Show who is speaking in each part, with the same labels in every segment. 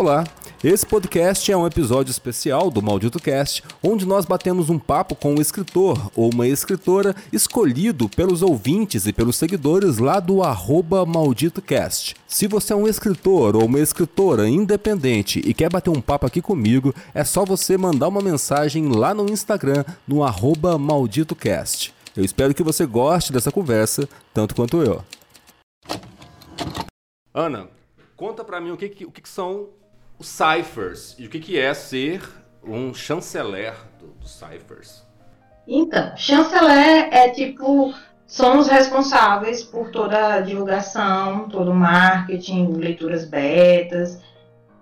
Speaker 1: Olá, esse podcast é um episódio especial do Maldito Cast, onde nós batemos um papo com um escritor ou uma escritora escolhido pelos ouvintes e pelos seguidores lá do MalditoCast. Se você é um escritor ou uma escritora independente e quer bater um papo aqui comigo, é só você mandar uma mensagem lá no Instagram, no MalditoCast. Eu espero que você goste dessa conversa, tanto quanto eu. Ana, conta pra mim o que, o que são os ciphers e o que, que é ser um chanceler dos do ciphers.
Speaker 2: Então, chanceler é tipo são os responsáveis por toda a divulgação, todo o marketing, leituras betas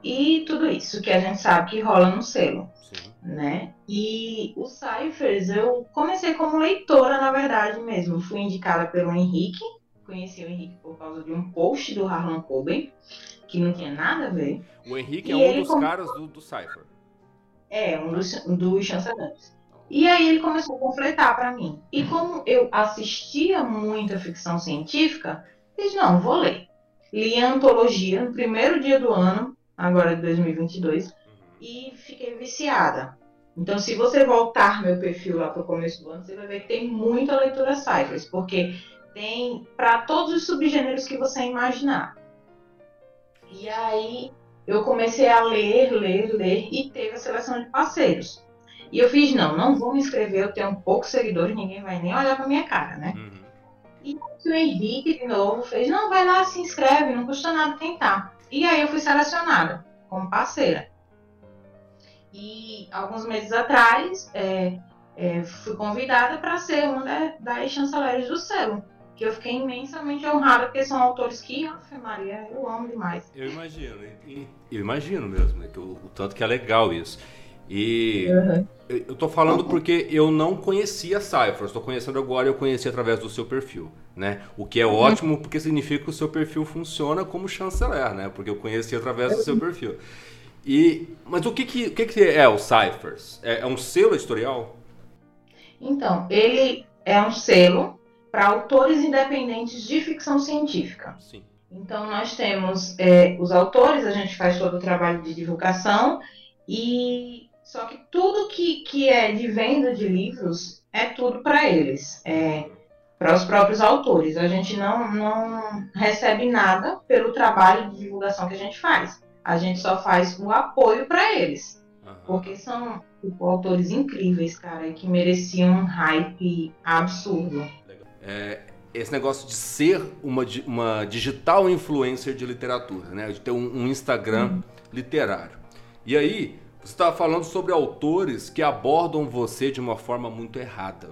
Speaker 2: e tudo isso que a gente sabe que rola no selo, Sim. né? E os ciphers eu comecei como leitora na verdade mesmo, fui indicada pelo Henrique, conheci o Henrique por causa de um post do Harlan Coben que não tinha nada a ver.
Speaker 1: O Henrique é um dos caras do, do Cypher.
Speaker 2: É, um dos, dos chancelantes. E aí ele começou a completar para mim. E como eu assistia muita ficção científica, disse, não, vou ler. Li a antologia no primeiro dia do ano, agora de 2022, e fiquei viciada. Então, se você voltar meu perfil lá para o começo do ano, você vai ver que tem muita leitura Cyphers, porque tem para todos os subgêneros que você imaginar. E aí eu comecei a ler, ler, ler e teve a seleção de parceiros. E eu fiz, não, não vou me inscrever, eu tenho poucos seguidores, ninguém vai nem olhar pra minha cara, né? Uhum. E o Henrique, de novo, fez, não, vai lá, se inscreve, não custa nada tentar. E aí eu fui selecionada como parceira. E alguns meses atrás, é, é, fui convidada para ser uma das chanceleres do selo que eu fiquei imensamente honrada, porque são autores que, Ave Maria, eu amo demais.
Speaker 1: Eu imagino, eu imagino mesmo, né, que o, o, tanto que é legal isso. E uhum. eu tô falando porque eu não conhecia Cypher, estou conhecendo agora, eu conheci através do seu perfil, né? O que é uhum. ótimo porque significa que o seu perfil funciona como chanceler, né? Porque eu conheci através do seu uhum. perfil. E, mas o que que, o que, que é o Cyphers? É, é um selo editorial?
Speaker 2: Então, ele é um selo para autores independentes de ficção científica. Sim. Então, nós temos é, os autores, a gente faz todo o trabalho de divulgação, e só que tudo que, que é de venda de livros é tudo para eles, é, para os próprios autores. A gente não, não recebe nada pelo trabalho de divulgação que a gente faz. A gente só faz o apoio para eles. Uhum. Porque são tipo, autores incríveis, cara, que mereciam um hype absurdo
Speaker 1: é, esse negócio de ser uma, uma digital influencer de literatura, né? De ter um, um Instagram uhum. literário. E aí, você estava falando sobre autores que abordam você de uma forma muito errada.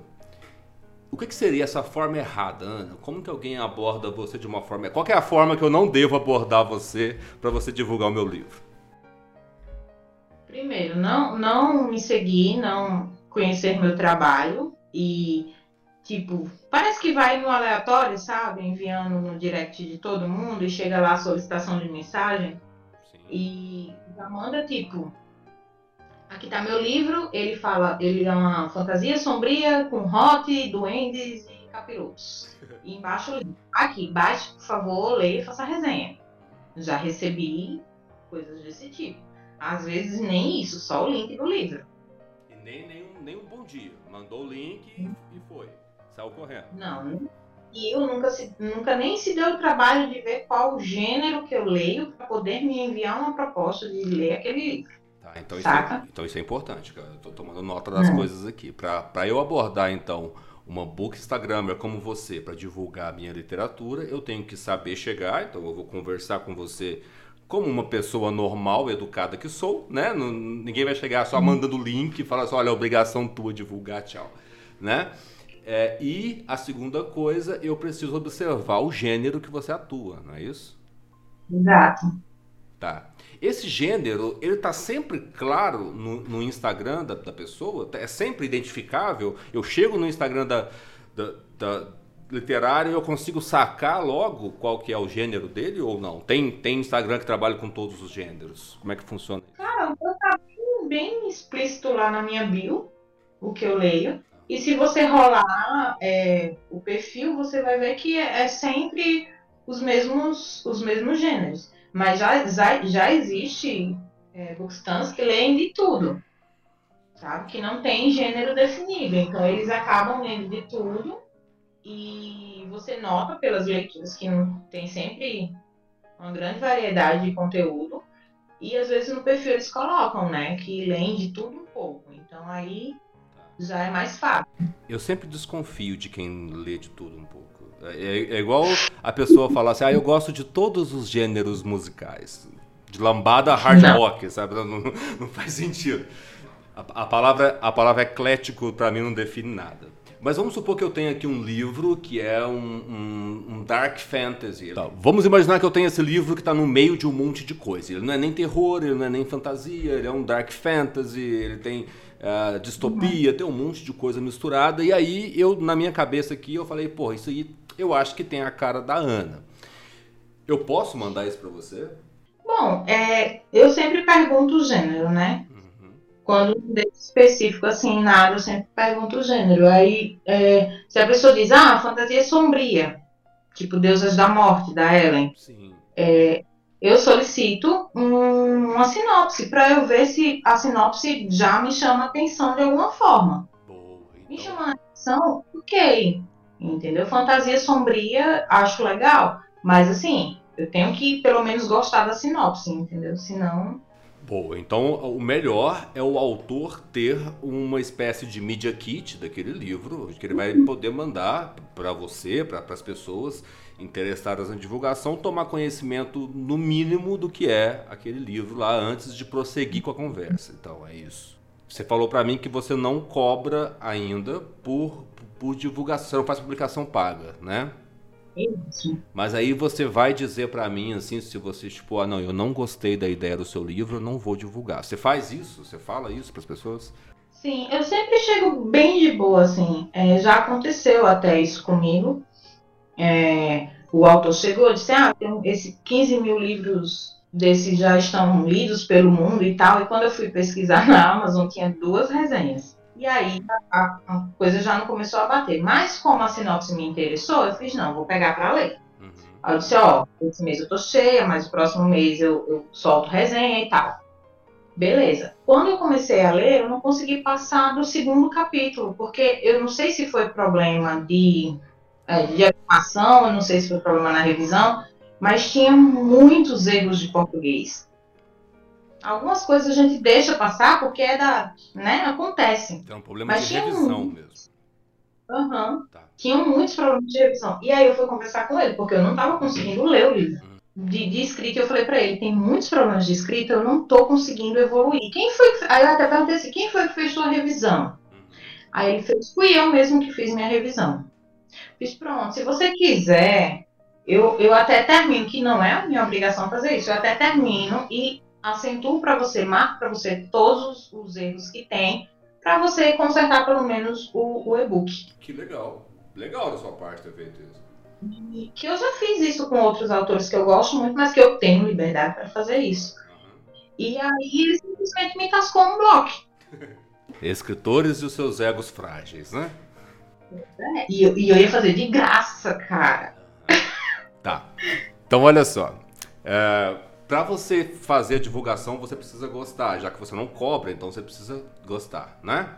Speaker 1: O que, que, seria essa forma errada, Ana? Como que alguém aborda você de uma forma... Qual é a forma que eu não devo abordar você para você divulgar o meu livro?
Speaker 2: Primeiro, não, não me seguir, não conhecer meu trabalho e Tipo, parece que vai no aleatório, sabe? Enviando no direct de todo mundo e chega lá a solicitação de mensagem. Sim. E já manda tipo. Aqui tá meu livro, ele fala, ele é uma fantasia sombria com hot, duendes e capirotos. E embaixo. Aqui, baixe, por favor, leia e faça a resenha. Já recebi coisas desse tipo. Às vezes nem isso, só o link do livro.
Speaker 1: E nem, nem, nem um bom dia. Mandou o link hum. e foi. Saiu correndo.
Speaker 2: Não. E eu nunca, se, nunca nem se deu o trabalho de ver qual gênero que eu leio para poder me enviar uma proposta de ler aquele livro.
Speaker 1: Tá, então, isso é, então isso é importante, cara. Eu tô tomando nota das é. coisas aqui. Para eu abordar, então, uma book Instagramer como você para divulgar a minha literatura, eu tenho que saber chegar, então eu vou conversar com você como uma pessoa normal, educada que sou, né? Não, ninguém vai chegar só uhum. mandando link e falar só, olha, é obrigação tua divulgar, tchau, né? É, e a segunda coisa, eu preciso observar o gênero que você atua, não é isso?
Speaker 2: Exato.
Speaker 1: Tá. Esse gênero, ele tá sempre claro no, no Instagram da, da, pessoa? É sempre identificável? Eu chego no Instagram da, da, da literária e eu consigo sacar logo qual que é o gênero dele ou não? Tem, tem Instagram que trabalha com todos os gêneros. Como é que funciona?
Speaker 2: Cara, eu tá bem, bem explícito lá na minha bio, o que eu leio. E se você rolar é, o perfil, você vai ver que é, é sempre os mesmos, os mesmos gêneros. Mas já, já, já existe é, bookstans que leem de tudo, sabe? Que não tem gênero definido. Então eles acabam lendo de tudo e você nota pelas leituras que tem sempre uma grande variedade de conteúdo. E às vezes no perfil eles colocam, né? Que leem de tudo um pouco. Então aí já é mais fácil.
Speaker 1: Eu sempre desconfio de quem lê de tudo um pouco. É, é igual a pessoa falar assim, ah, eu gosto de todos os gêneros musicais. De lambada hard não. rock, sabe? Não, não, faz sentido. A, a, palavra, a palavra eclético para mim não define nada. Mas vamos supor que eu tenho aqui um livro que é um, um, um dark fantasy. Tá, vamos imaginar que eu tenho esse livro que está no meio de um monte de coisa. Ele não é nem terror, ele não é nem fantasia, ele é um dark fantasy, ele tem uh, distopia, uhum. tem um monte de coisa misturada. E aí eu, na minha cabeça aqui, eu falei, pô, isso aí eu acho que tem a cara da Ana. Eu posso mandar isso para você?
Speaker 2: Bom, é, eu sempre pergunto o gênero, né? Quando um específico assim, nada, eu sempre pergunto o gênero. Aí, é, se a pessoa diz, ah, fantasia é sombria, tipo Deusas da Morte, da Ellen, é, eu solicito um, uma sinopse para eu ver se a sinopse já me chama a atenção de alguma forma. Boa, então. Me chama a atenção, ok. Entendeu? Fantasia sombria, acho legal. Mas assim, eu tenho que pelo menos gostar da sinopse, entendeu? Senão
Speaker 1: Boa, então o melhor é o autor ter uma espécie de media kit daquele livro, que ele vai poder mandar para você, para as pessoas interessadas na divulgação, tomar conhecimento no mínimo do que é aquele livro lá antes de prosseguir com a conversa. Então é isso. Você falou para mim que você não cobra ainda por, por divulgação, não faz publicação paga, né? Isso. Mas aí você vai dizer para mim, assim, se você, tipo, ah, não, eu não gostei da ideia do seu livro, eu não vou divulgar. Você faz isso? Você fala isso para as pessoas?
Speaker 2: Sim, eu sempre chego bem de boa, assim. É, já aconteceu até isso comigo. É, o autor chegou e disse, ah, tem esses 15 mil livros desses já estão lidos pelo mundo e tal. E quando eu fui pesquisar na Amazon, tinha duas resenhas. E aí a, a, coisa já não começou a bater. Mas como a sinopse me interessou, eu fiz, não, vou pegar para ler. Uhum. Aí eu disse, ó, esse mês eu tô cheia, mas o próximo mês eu, eu solto resenha e tal. Beleza. Quando eu comecei a ler, eu não consegui passar do segundo capítulo, porque eu não sei se foi problema de, de animação, eu não sei se foi problema na revisão, mas tinha muitos erros de português. Algumas coisas a gente deixa passar porque é da. né? Acontece.
Speaker 1: Tem um problema Mas de revisão mesmo.
Speaker 2: Uhum. Tá. Tinham muitos problemas de revisão. E aí eu fui conversar com ele, porque eu não estava conseguindo ler o livro. Uhum. De, de, escrita, eu falei para ele, tem muitos problemas de escrita, eu não estou conseguindo evoluir. Quem foi que... Aí eu até perguntei assim, quem foi que fez sua revisão? Uhum. Aí ele fez, fui eu mesmo que fiz minha revisão. Fiz, pronto, se você quiser, eu, eu até termino, que não é a minha obrigação fazer isso, eu até termino e acentuo para você, marco para você todos os erros que tem, para você consertar pelo menos o, o e-book.
Speaker 1: Que legal. Legal da sua parte.
Speaker 2: E que eu já fiz isso com outros autores que eu gosto muito, mas que eu tenho liberdade para fazer isso. E aí ele simplesmente me tascou um bloco.
Speaker 1: Escritores e os seus egos frágeis, né?
Speaker 2: É, e, eu, e eu ia fazer de graça, cara.
Speaker 1: Tá. Então olha só. É, para você fazer a divulgação, você precisa gostar, já que você não cobra, então você precisa gostar, né?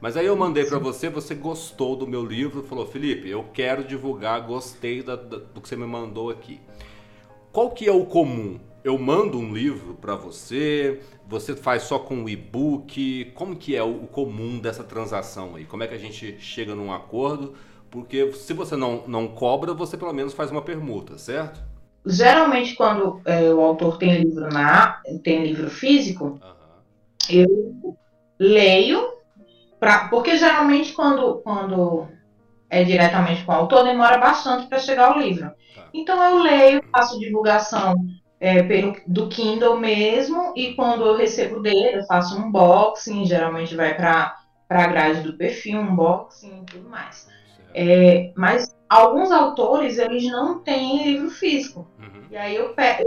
Speaker 1: Mas aí eu mandei para você, você gostou do meu livro, falou, Felipe, eu quero divulgar, gostei da, da, do que você me mandou aqui. Qual que é o comum? Eu mando um livro para você, você faz só com o e-book, como que é o, comum dessa transação aí? Como é que a gente chega num acordo? Porque se você não, não cobra, você pelo menos faz uma permuta, certo?
Speaker 2: geralmente quando é, o autor tem livro na tem livro físico, uhum. eu leio pra, porque geralmente quando quando é diretamente com o autor demora bastante para chegar o livro. Tá. Então eu leio, faço divulgação é, pelo do Kindle mesmo e quando eu recebo dele eu faço um unboxing, geralmente vai para a grade do perfil, unboxing e tudo mais. É, mas alguns autores eles não têm livro físico. Uhum. E aí eu pego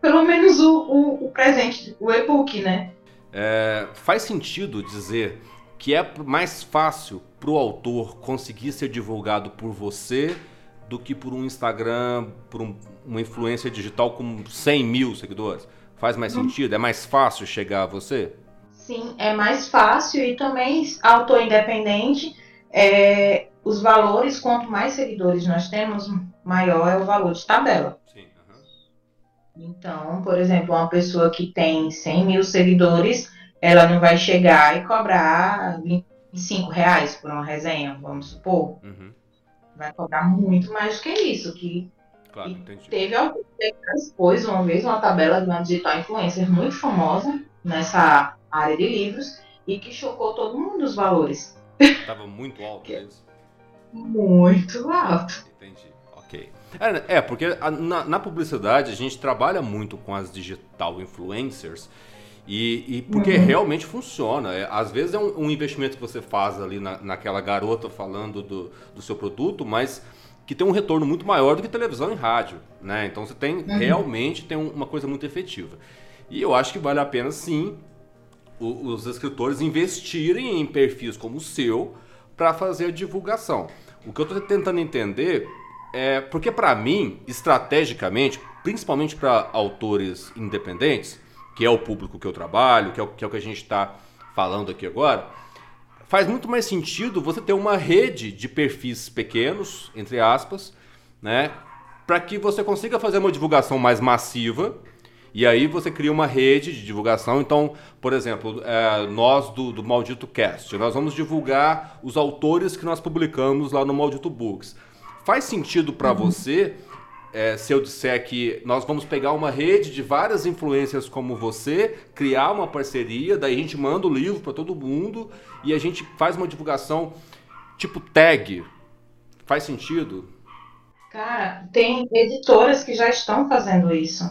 Speaker 2: pelo menos o, o, o presente, o e-book, né?
Speaker 1: É, faz sentido dizer que é mais fácil para o autor conseguir ser divulgado por você do que por um Instagram, por um, uma influência digital com 100 mil seguidores? Faz mais sentido? É mais fácil chegar a você?
Speaker 2: Sim, é mais fácil e também autor independente. É, os valores, quanto mais seguidores nós temos, maior é o valor de tabela. Sim, uhum. Então, por exemplo, uma pessoa que tem 100 mil seguidores, ela não vai chegar e cobrar 25 reais por uma resenha, vamos supor. Uhum. Vai cobrar muito mais do que isso, que Claro, entendi. Teve alguém que expôs uma vez uma tabela de uma digital influencer muito famosa nessa área de livros e que chocou todo mundo os valores.
Speaker 1: Estava muito alto isso?
Speaker 2: Muito alto.
Speaker 1: Entendi. Ok. É, é porque na, na, publicidade a gente trabalha muito com as digital influencers e, e porque uhum. realmente funciona. É, às vezes é um, um, investimento que você faz ali na, naquela garota falando do, do seu produto, mas que tem um retorno muito maior do que televisão e rádio, né? Então você tem uhum. realmente tem uma coisa muito efetiva. E eu acho que vale a pena sim os escritores investirem em perfis como o seu para fazer a divulgação. O que eu estou tentando entender é porque para mim, estrategicamente, principalmente para autores independentes, que é o público que eu trabalho, que é o que, é o que a gente está falando aqui agora, faz muito mais sentido você ter uma rede de perfis pequenos, entre aspas, né? Para que você consiga fazer uma divulgação mais massiva. E aí você cria uma rede de divulgação. Então, por exemplo, é, nós do, do Maldito Cast, nós vamos divulgar os autores que nós publicamos lá no Maldito Books. Faz sentido para uhum. você é, se eu disser que nós vamos pegar uma rede de várias influências como você, criar uma parceria, daí a gente manda o livro para todo mundo e a gente faz uma divulgação tipo tag. Faz sentido?
Speaker 2: Cara, tem editoras que já estão fazendo isso.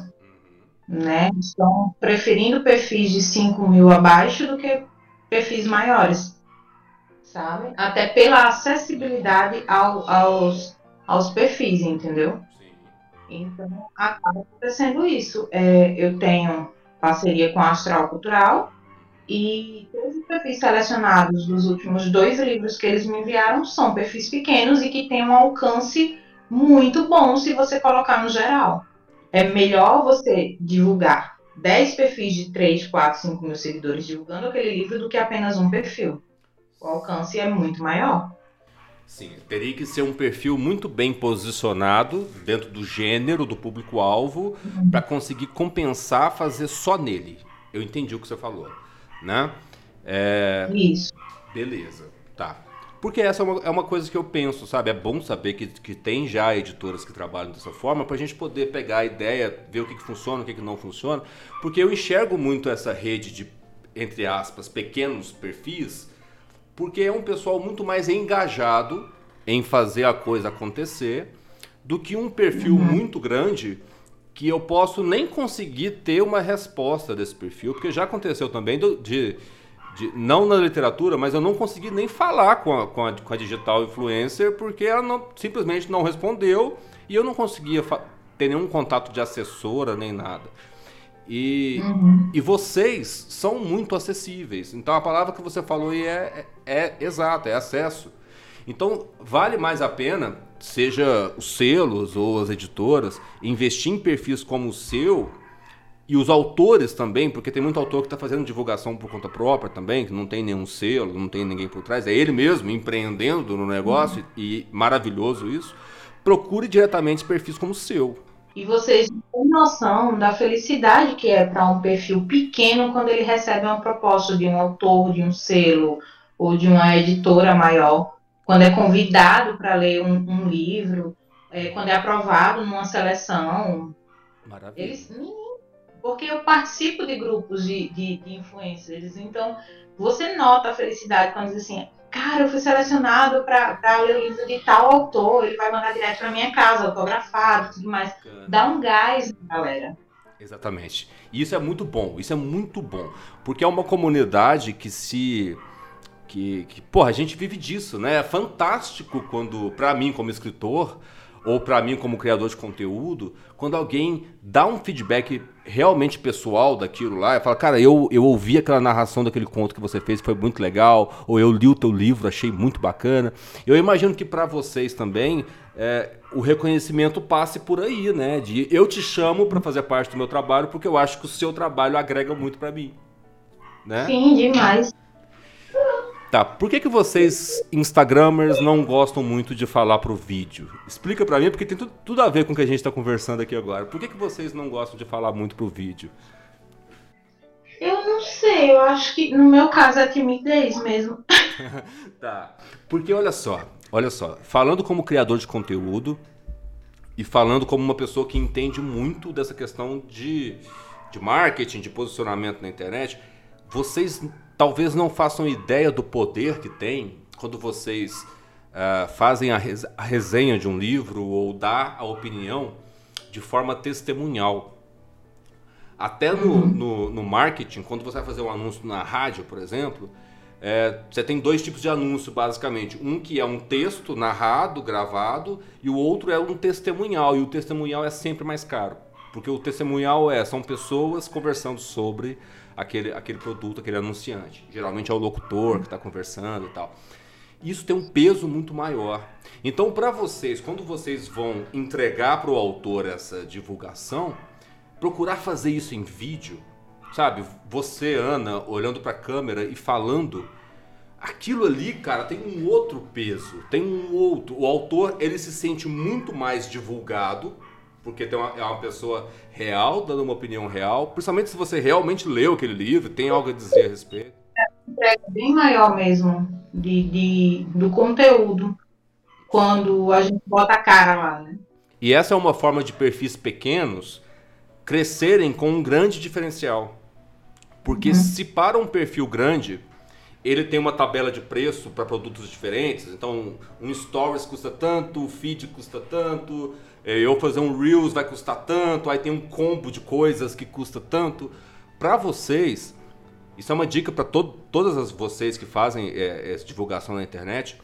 Speaker 2: Né? Estão preferindo perfis de 5 mil abaixo do que perfis maiores. Sabe? Até pela acessibilidade ao, aos, aos perfis, entendeu? Então, acaba acontecendo isso. É, eu tenho parceria com a Astral Cultural e todos os perfis selecionados dos últimos dois livros que eles me enviaram são perfis pequenos e que têm um alcance muito bom se você colocar no geral. É melhor você divulgar 10 perfis de 3, 4, 5 mil seguidores divulgando aquele livro do que apenas um perfil. O alcance é muito maior.
Speaker 1: Sim, teria que ser um perfil muito bem posicionado dentro do gênero do público-alvo para conseguir compensar fazer só nele. Eu entendi o que você falou, né?
Speaker 2: É... Isso.
Speaker 1: Beleza, tá. Porque essa é uma, é uma, coisa que eu penso, sabe? É bom saber que, que tem já editoras que trabalham dessa forma para a gente poder pegar a ideia, ver o que, que funciona, o que, que não funciona. Porque eu enxergo muito essa rede de, entre aspas, pequenos perfis porque é um pessoal muito mais engajado em fazer a coisa acontecer do que um perfil uhum. muito grande que eu posso nem conseguir ter uma resposta desse perfil, porque já aconteceu também de, de, de não na literatura, mas eu não consegui nem falar com a, com a, com a digital influencer porque ela não, simplesmente não respondeu e eu não conseguia ter nenhum contato de assessora nem nada. E, uhum. e vocês são muito acessíveis. Então a palavra que você falou aí é, é, é exata, é acesso. Então vale mais a pena, seja os selos ou as editoras, investir em perfis como o seu e os autores também, porque tem muito autor que está fazendo divulgação por conta própria também, que não tem nenhum selo, não tem ninguém por trás, é ele mesmo empreendendo no negócio uhum. e maravilhoso isso. Procure diretamente perfis como o seu.
Speaker 2: E vocês têm noção da felicidade que é para um perfil pequeno quando ele recebe uma proposta de um autor, de um selo ou de uma editora maior, quando é convidado para ler um, um livro, é, quando é aprovado numa seleção. Maravilha. Eles, porque eu participo de grupos de, de, de influencers, então você nota a felicidade quando diz assim, cara, eu fui selecionado para ler o livro de tal autor, ele vai mandar direto para minha casa, autografado, tudo mais. Dá um gás, galera.
Speaker 1: Exatamente. E isso é muito bom, isso é muito bom, porque é uma comunidade que se que, que porra, a gente vive disso, né? É fantástico quando, para mim como escritor, ou para mim como criador de conteúdo, quando alguém dá um feedback realmente pessoal daquilo lá, e fala, cara, eu, eu ouvi aquela narração daquele conto que você fez, foi muito legal, ou eu li o teu livro, achei muito bacana. Eu imagino que para vocês também é, o reconhecimento passe por aí, né? De eu te chamo para fazer parte do meu trabalho porque eu acho que o seu trabalho agrega muito para mim. Né?
Speaker 2: Sim, demais.
Speaker 1: Tá, por que, que vocês, Instagramers, não gostam muito de falar pro vídeo? Explica pra mim, porque tem tudo, tudo a ver com o que a gente tá conversando aqui agora. Por que, que vocês não gostam de falar muito pro vídeo?
Speaker 2: Eu não sei, eu acho que no meu caso é timidez mesmo.
Speaker 1: tá, porque olha só, olha só, falando como criador de conteúdo e falando como uma pessoa que entende muito dessa questão de, de marketing, de posicionamento na internet, vocês talvez não façam ideia do poder que tem quando vocês uh, fazem a, res a, resenha de um livro ou dá a opinião de forma testemunhal. Até no, uhum. no, no, marketing, quando você vai fazer um anúncio na rádio, por exemplo, é, você tem dois tipos de anúncio, basicamente. Um que é um texto narrado, gravado, e o outro é um testemunhal. E o testemunhal é sempre mais caro. Porque o testemunhal é, são pessoas conversando sobre aquele, aquele produto, aquele anunciante. Geralmente é o locutor que está conversando e tal. Isso tem um peso muito maior. Então, para vocês, quando vocês vão entregar para o autor essa divulgação, procurar fazer isso em vídeo, sabe? Você, Ana, olhando para a câmera e falando, aquilo ali, cara, tem um outro peso, tem um outro. O autor, ele se sente muito mais divulgado porque tem uma, é uma pessoa real, dando uma opinião real, principalmente se você realmente leu aquele livro, tem algo a dizer a respeito.
Speaker 2: É bem maior mesmo de, de, do conteúdo quando a gente bota a cara lá, né?
Speaker 1: E essa é uma forma de perfis pequenos crescerem com um grande diferencial. Porque uhum. se para um perfil grande, ele tem uma tabela de preço para produtos diferentes. Então, um stories custa tanto, o feed custa tanto, eu fazer um Reels vai custar tanto, aí tem um combo de coisas que custa tanto. Para vocês, isso é uma dica para todas as vocês que fazem é, essa divulgação na internet.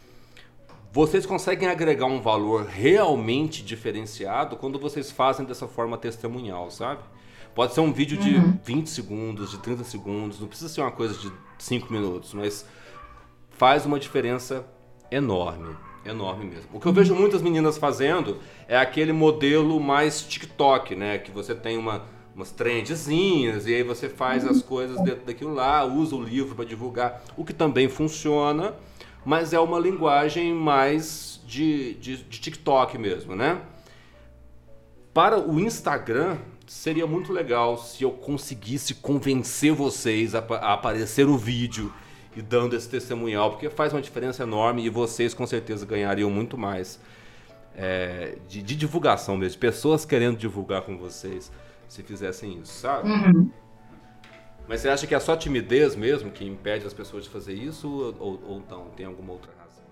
Speaker 1: Vocês conseguem agregar um valor realmente diferenciado quando vocês fazem dessa forma testemunhal, sabe? Pode ser um vídeo de uhum. 20 segundos, de 30 segundos, não precisa ser uma coisa de 5 minutos, mas faz uma diferença enorme. Enorme mesmo. O que eu vejo muitas meninas fazendo é aquele modelo mais TikTok, né? Que você tem uma, umas trendzinhas e aí você faz as coisas dentro daquilo lá, usa o livro para divulgar, o que também funciona, mas é uma linguagem mais de, de, de TikTok mesmo, né? Para o Instagram, seria muito legal se eu conseguisse convencer vocês a, a aparecer o vídeo e dando esse testemunhal, porque faz uma diferença enorme e vocês com certeza ganhariam muito mais é, de, de, divulgação mesmo, de pessoas querendo divulgar com vocês se fizessem isso, sabe? Uhum. Mas você acha que é só timidez mesmo que impede as pessoas de fazer isso ou, ou não? Tem alguma outra razão?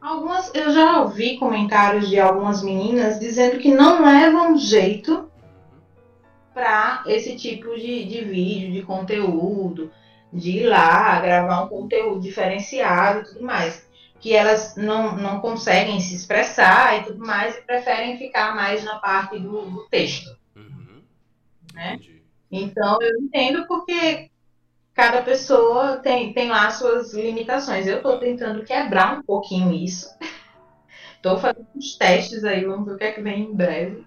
Speaker 2: Algumas, eu já ouvi comentários de algumas meninas dizendo que não levam jeito para esse tipo de, de vídeo, de conteúdo de ir lá gravar um conteúdo diferenciado e tudo mais. Que elas não, não conseguem se expressar e tudo mais e preferem ficar mais na parte do, do texto. Uhum. Né? Então eu entendo porque cada pessoa tem, tem lá suas limitações. Eu estou tentando quebrar um pouquinho isso. Estou fazendo uns testes aí, vamos ver o que é que vem em breve.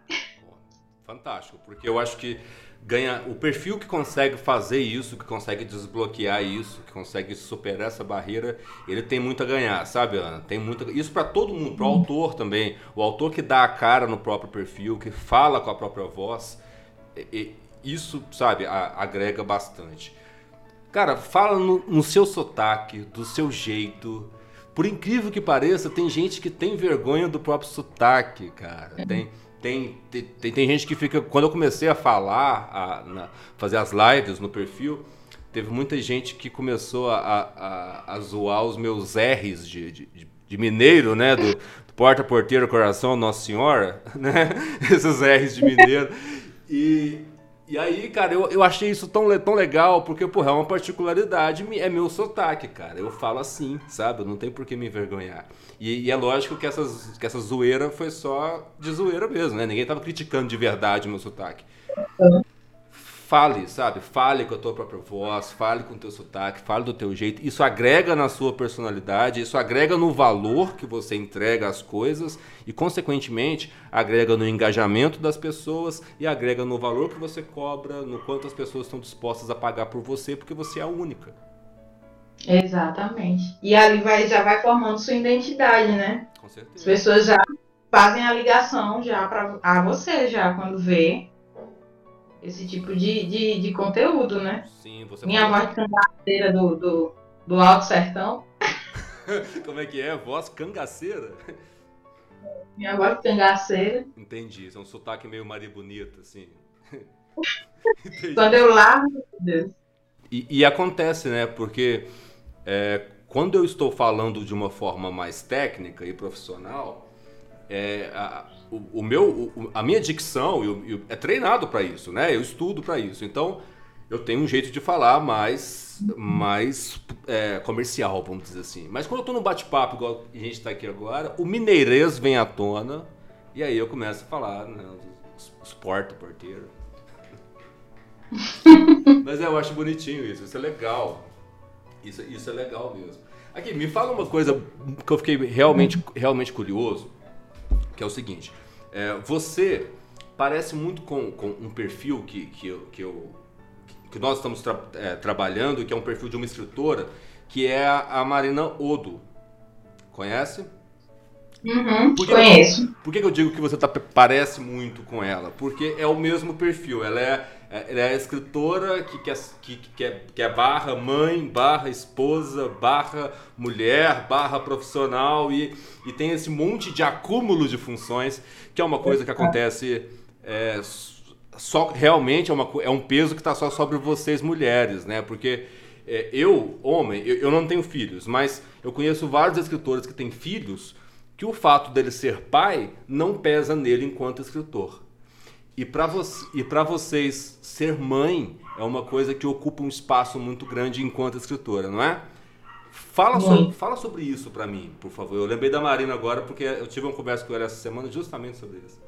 Speaker 1: Fantástico, porque eu acho que ganha o perfil que consegue fazer isso, que consegue desbloquear isso, que consegue superar essa barreira, ele tem muito a ganhar, sabe, Ana? Tem muito isso para todo mundo, para o uhum. autor também, o autor que dá a cara no próprio perfil, que fala com a própria voz, e, isso, sabe, agrega bastante. Cara, fala no, no seu sotaque, do seu jeito. Por incrível que pareça, tem gente que tem vergonha do próprio sotaque, cara. Tem tem, tem, tem gente que fica. Quando eu comecei a falar, a, na, fazer as lives no perfil, teve muita gente que começou a, a, a zoar os meus R's de, de, de mineiro, né? Do, do, porta, porteiro, coração, Nossa Senhora, né? Esses R's de mineiro. E, E aí, cara, eu, eu achei isso tão, tão legal, porque, porra, é uma particularidade, é meu sotaque, cara. Eu falo assim, sabe? Não tenho por que me envergonhar. E, e é lógico que, essas, que essa zoeira foi só de zoeira mesmo, né? Ninguém tava criticando de verdade o meu sotaque. Uhum fale, sabe? Fale com a tua própria voz, fale com o teu sotaque, fale do teu jeito. Isso agrega na sua personalidade, isso agrega no valor que você entrega às coisas e, consequentemente, agrega no engajamento das pessoas e agrega no valor que você cobra, no quanto as pessoas estão dispostas a pagar por você, porque você é a única.
Speaker 2: Exatamente. E ali vai, já vai formando sua identidade, né?
Speaker 1: Com certeza.
Speaker 2: As pessoas já fazem a ligação já para a você já quando vê esse tipo de, de, de conteúdo, né?
Speaker 1: Sim, você
Speaker 2: Minha voz cangaceira do, do, do Alto Sertão.
Speaker 1: Como é que é? Voz cangaceira?
Speaker 2: Minha voz cangaceira.
Speaker 1: Entendi, é um sotaque meio Maria Bonita, assim.
Speaker 2: Quando eu largo, meu Deus.
Speaker 1: E, e acontece, né? Porque é, quando eu estou falando de uma forma mais técnica e profissional, é, a, o, o meu, o, a minha dicção eu, eu, é treinado para isso, né? Eu estudo para isso. Então, eu tenho um jeito de falar mais, mais é, comercial, vamos dizer assim. Mas quando eu estou no bate-papo, igual a gente está aqui agora, o mineirês vem à tona e aí eu começo a falar, né? Os porta, porteiro. Mas é, eu acho bonitinho isso, isso é legal. Isso, isso é legal mesmo. Aqui, me fala uma coisa que eu fiquei realmente, realmente curioso que é o seguinte: é, você parece muito com, com um perfil que, que, eu, que, eu, que nós estamos tra é, trabalhando, que é um perfil de uma escritora, que é a, a Marina Odo. Conhece?
Speaker 2: Uhum, por que conheço.
Speaker 1: Eu, por que eu digo que você tá, parece muito com ela? Porque é o mesmo perfil. Ela é ela é a escritora que quer, que, que, é, que é barra mãe, barra esposa, barra mulher, barra profissional e, e tem esse monte de acúmulo de funções que é uma coisa que acontece é, só realmente é, uma, é um peso que está só sobre vocês mulheres, né? Porque é, eu, homem, eu, eu não tenho filhos, mas eu conheço vários escritores que têm filhos que o fato dele ser pai não pesa nele enquanto escritor. E para vo vocês, ser mãe é uma coisa que ocupa um espaço muito grande enquanto escritora, não é? Fala, so fala sobre isso para mim, por favor. Eu lembrei da Marina agora porque eu tive uma conversa com ela essa semana justamente sobre isso.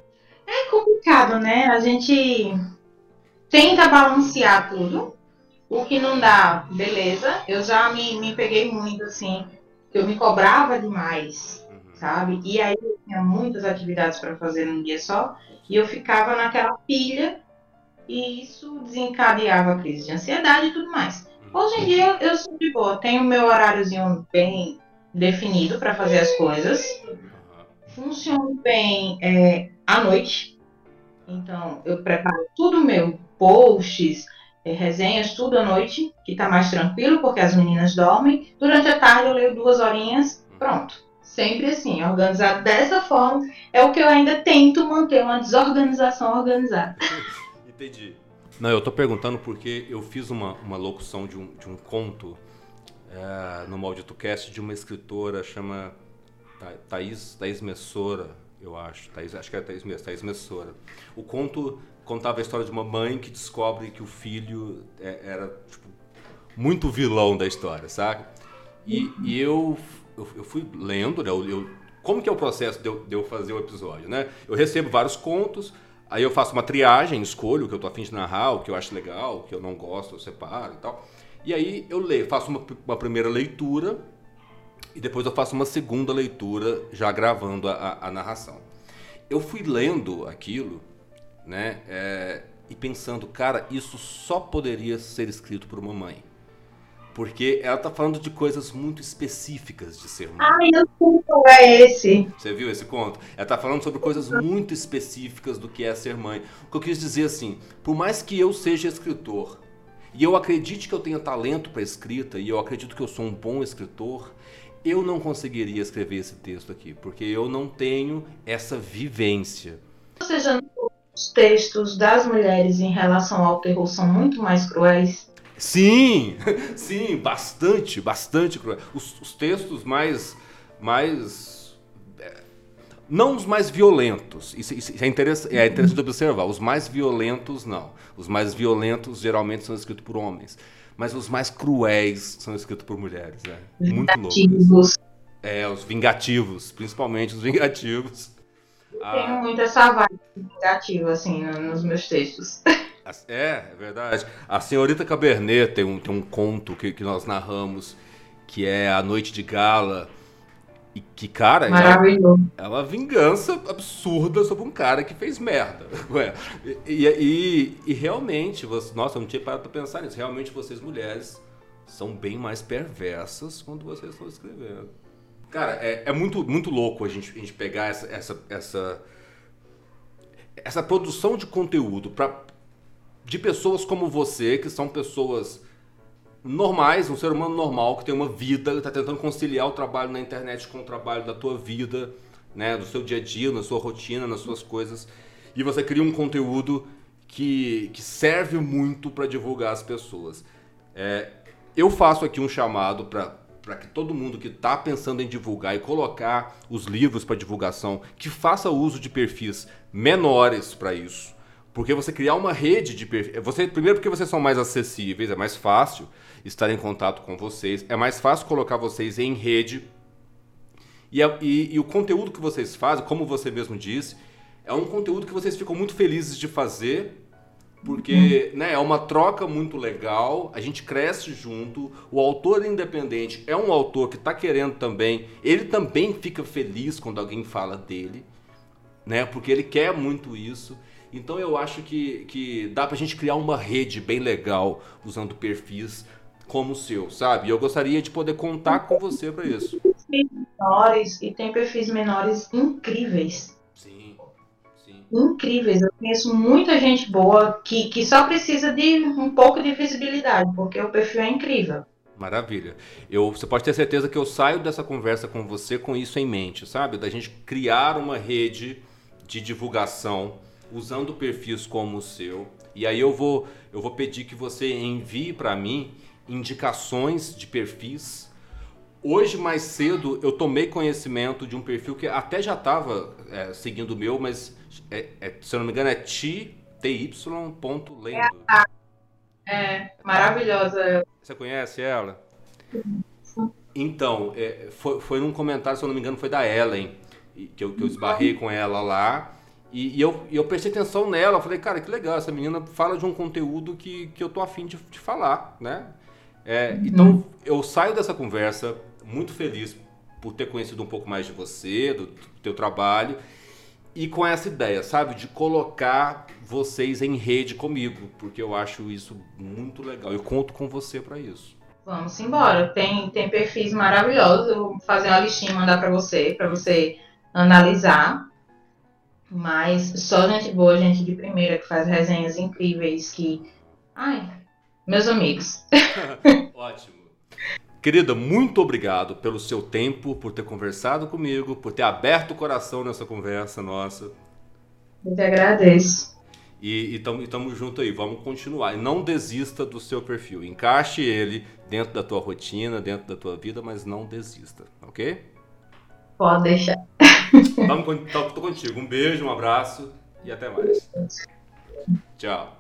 Speaker 2: É complicado, né? A gente tenta balancear tudo. O que não dá, beleza. Eu já me, me peguei muito assim, eu me cobrava demais sabe? E aí tinha muitas atividades para fazer num dia só e eu ficava naquela pilha e isso desencadeava a crise de ansiedade e tudo mais. Hoje em dia eu sou de boa, tenho meu horáriozinho bem definido para fazer as coisas. Funciona bem é, à noite. Então eu preparo tudo meu, posts, é, resenhas, tudo à noite, que está mais tranquilo porque as meninas dormem. Durante a tarde eu leio duas horinhas, pronto Sempre assim, organizado dessa forma. É o que eu ainda tento manter uma desorganização organizada.
Speaker 1: Entendi. Não, eu tô perguntando porque eu fiz uma, uma locução de um, de um conto é, no MalditoCast de uma escritora chama Thaís, Thaís Messora, eu acho. Thaís, acho que é Thaís, Thaís Messora. O conto contava a história de uma mãe que descobre que o filho é, era tipo, muito vilão da história, sabe? E, e eu eu, eu fui lendo, né? Eu, eu, como que é o processo de eu, de eu, fazer o episódio, né? Eu recebo vários contos, aí eu faço uma triagem, escolho o que eu tô afim de narrar, o que eu acho legal, o que eu não gosto, eu separo e tal. E aí eu leio, faço uma, uma primeira leitura e depois eu faço uma segunda leitura já gravando a, a, a narração. Eu fui lendo aquilo, né? É, e pensando, cara, isso só poderia ser escrito por uma mãe. Porque ela tá falando de coisas muito específicas de ser mãe.
Speaker 2: Ai, eu sei qual é esse.
Speaker 1: Você viu esse conto? Ela tá falando sobre coisas muito específicas do que é ser mãe. O que eu quis dizer assim, por mais que eu seja escritor, e eu acredite que eu tenha talento para escrita, e eu acredito que eu sou um bom escritor, eu não conseguiria escrever esse texto aqui, porque eu não tenho essa vivência.
Speaker 2: Ou seja, os textos das mulheres em relação ao terror são muito mais cruéis?
Speaker 1: Sim, sim, bastante, bastante cruel. Os, os textos mais, mais, é, Não os mais violentos, isso, isso é, interessante, é interessante observar. Os mais violentos, não. Os mais violentos geralmente são escritos por homens. Mas os mais cruéis são escritos por mulheres. É muito louco. É, os vingativos, principalmente os vingativos.
Speaker 2: Eu ah, tenho muito essa vibe vingativa, assim, nos meus textos.
Speaker 1: É, é verdade. A senhorita Cabernet tem um, tem um conto que, que nós narramos, que é A Noite de Gala e que, cara,
Speaker 2: Maravilhoso.
Speaker 1: é uma vingança absurda sobre um cara que fez merda. E, e, e, realmente, você, nossa, eu não tinha parado pra pensar nisso. Realmente, vocês mulheres são bem mais perversas quando vocês estão escrevendo. Cara, é, é muito, muito louco a gente, a gente pegar essa, essa, essa, essa produção de conteúdo pra, de pessoas como você, que são pessoas normais, um ser humano normal que tem uma vida, está tentando conciliar o trabalho na internet com o trabalho da tua vida, né, do seu dia a dia, na sua rotina, nas suas coisas, e você cria um conteúdo que, que serve muito para divulgar as pessoas. É, eu faço aqui um chamado para que todo mundo que está pensando em divulgar e colocar os livros para divulgação, que faça uso de perfis menores para isso. Porque você criar uma rede de perfis. Você, primeiro, porque vocês são mais acessíveis, é mais fácil estar em contato com vocês, é mais fácil colocar vocês em rede. E, a, e, e o conteúdo que vocês fazem, como você mesmo disse, é um conteúdo que vocês ficam muito felizes de fazer, porque né, é uma troca muito legal, a gente cresce junto, o autor independente é um autor que está querendo também, ele também fica feliz quando alguém fala dele, né, porque ele quer muito isso. Então eu acho que, que dá pra gente criar uma rede bem legal usando perfis como o seu, sabe? E eu gostaria de poder contar com você para isso.
Speaker 2: Menores e tem perfis menores incríveis.
Speaker 1: Sim, sim.
Speaker 2: Incríveis. Eu conheço muita gente boa que, que só precisa de um pouco de visibilidade, porque o perfil é incrível.
Speaker 1: Maravilha. Eu, você pode ter certeza que eu saio dessa conversa com você com isso em mente, sabe? Da gente criar uma rede de divulgação usando perfis como o seu. E aí eu vou, eu vou pedir que você envie para mim indicações de perfis. Hoje, mais cedo, eu tomei conhecimento de um perfil que até já estava é, seguindo o meu, mas é, é, se eu não me engano é ty.lendo.
Speaker 2: É, é maravilhosa.
Speaker 1: Você conhece ela? Então, é, foi, foi num comentário, se eu não me engano, foi da Ellen, que eu, que eu esbarrei com ela lá. E, e, eu, e eu prestei atenção nela, eu falei, cara, que legal, essa menina fala de um conteúdo que, que eu tô afim de, de falar, né? É, uhum. Então, eu saio dessa conversa muito feliz por ter conhecido um pouco mais de você, do, do teu trabalho, e com essa ideia, sabe, de colocar vocês em rede comigo, porque eu acho isso muito legal. Eu conto com você para isso.
Speaker 2: Vamos embora. Tem, tem perfis maravilhosos. Eu vou fazer uma listinha e mandar para você, para você analisar. Mas só gente boa, gente de primeira, que faz resenhas incríveis, que. Ai, meus amigos.
Speaker 1: Ótimo. Querida, muito obrigado pelo seu tempo, por ter conversado comigo, por ter aberto o coração nessa conversa nossa.
Speaker 2: Eu te agradeço.
Speaker 1: E estamos juntos aí, vamos continuar. E não desista do seu perfil. Encaixe ele dentro da tua rotina, dentro da tua vida, mas não desista, ok?
Speaker 2: Pode deixar.
Speaker 1: Tô, tô contigo. Um beijo, um abraço e até mais. Tchau.